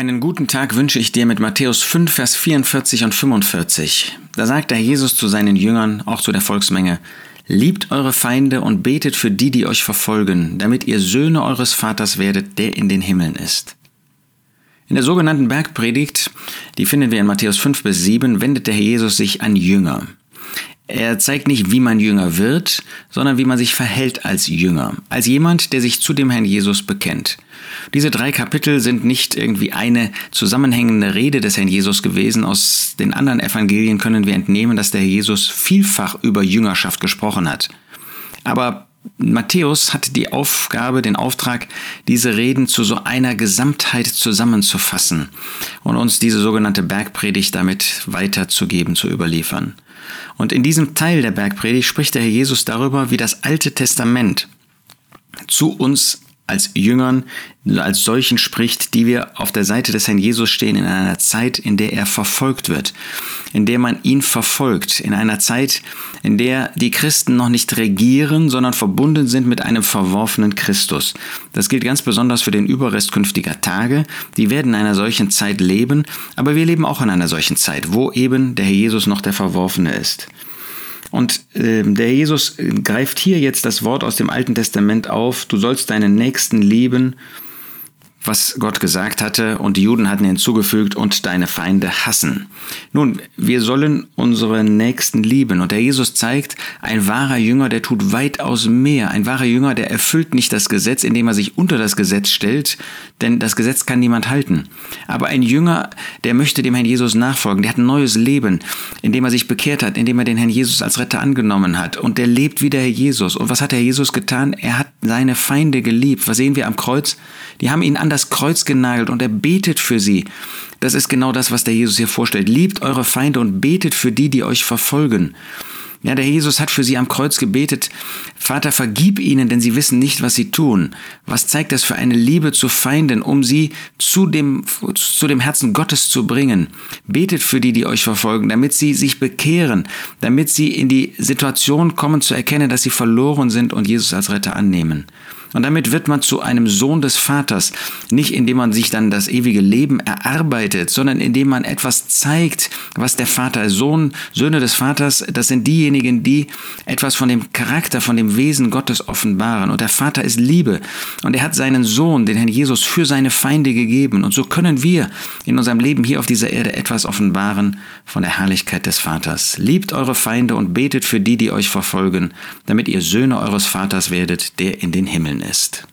Einen guten Tag wünsche ich dir mit Matthäus 5, Vers 44 und 45. Da sagt der Jesus zu seinen Jüngern, auch zu der Volksmenge, Liebt eure Feinde und betet für die, die euch verfolgen, damit ihr Söhne eures Vaters werdet, der in den Himmeln ist. In der sogenannten Bergpredigt, die finden wir in Matthäus 5 bis 7, wendet der Herr Jesus sich an Jünger. Er zeigt nicht, wie man Jünger wird, sondern wie man sich verhält als Jünger, als jemand, der sich zu dem Herrn Jesus bekennt. Diese drei Kapitel sind nicht irgendwie eine zusammenhängende Rede des Herrn Jesus gewesen. Aus den anderen Evangelien können wir entnehmen, dass der Herr Jesus vielfach über Jüngerschaft gesprochen hat. Aber Matthäus hat die Aufgabe, den Auftrag, diese Reden zu so einer Gesamtheit zusammenzufassen und uns diese sogenannte Bergpredigt damit weiterzugeben, zu überliefern. Und in diesem Teil der Bergpredigt spricht der Herr Jesus darüber, wie das Alte Testament zu uns als Jüngern, als solchen spricht, die wir auf der Seite des Herrn Jesus stehen in einer Zeit, in der er verfolgt wird, in der man ihn verfolgt, in einer Zeit, in der die Christen noch nicht regieren, sondern verbunden sind mit einem verworfenen Christus. Das gilt ganz besonders für den Überrest künftiger Tage. Die werden in einer solchen Zeit leben, aber wir leben auch in einer solchen Zeit, wo eben der Herr Jesus noch der Verworfene ist. Und äh, der Jesus greift hier jetzt das Wort aus dem Alten Testament auf, du sollst deinen Nächsten lieben was Gott gesagt hatte, und die Juden hatten hinzugefügt, und deine Feinde hassen. Nun, wir sollen unsere Nächsten lieben, und der Jesus zeigt, ein wahrer Jünger, der tut weitaus mehr. Ein wahrer Jünger, der erfüllt nicht das Gesetz, indem er sich unter das Gesetz stellt, denn das Gesetz kann niemand halten. Aber ein Jünger, der möchte dem Herrn Jesus nachfolgen, der hat ein neues Leben, indem er sich bekehrt hat, indem er den Herrn Jesus als Retter angenommen hat, und der lebt wie der Herr Jesus. Und was hat der Herr Jesus getan? Er hat seine Feinde geliebt. Was sehen wir am Kreuz? Die haben ihn an das Kreuz genagelt und er betet für sie. Das ist genau das, was der Jesus hier vorstellt. Liebt eure Feinde und betet für die, die euch verfolgen. Ja, der Jesus hat für sie am Kreuz gebetet, Vater, vergib ihnen, denn sie wissen nicht, was sie tun. Was zeigt das für eine Liebe zu Feinden, um sie zu dem, zu dem Herzen Gottes zu bringen? Betet für die, die euch verfolgen, damit sie sich bekehren, damit sie in die Situation kommen zu erkennen, dass sie verloren sind und Jesus als Retter annehmen. Und damit wird man zu einem Sohn des Vaters, nicht indem man sich dann das ewige Leben erarbeitet, sondern indem man etwas zeigt, was der Vater, Sohn, Söhne des Vaters, das sind diejenigen, die etwas von dem Charakter, von dem Wesen Gottes offenbaren. Und der Vater ist Liebe. Und er hat seinen Sohn, den Herrn Jesus, für seine Feinde gegeben. Und so können wir in unserem Leben hier auf dieser Erde etwas offenbaren von der Herrlichkeit des Vaters. Liebt eure Feinde und betet für die, die euch verfolgen, damit ihr Söhne eures Vaters werdet, der in den Himmeln ist.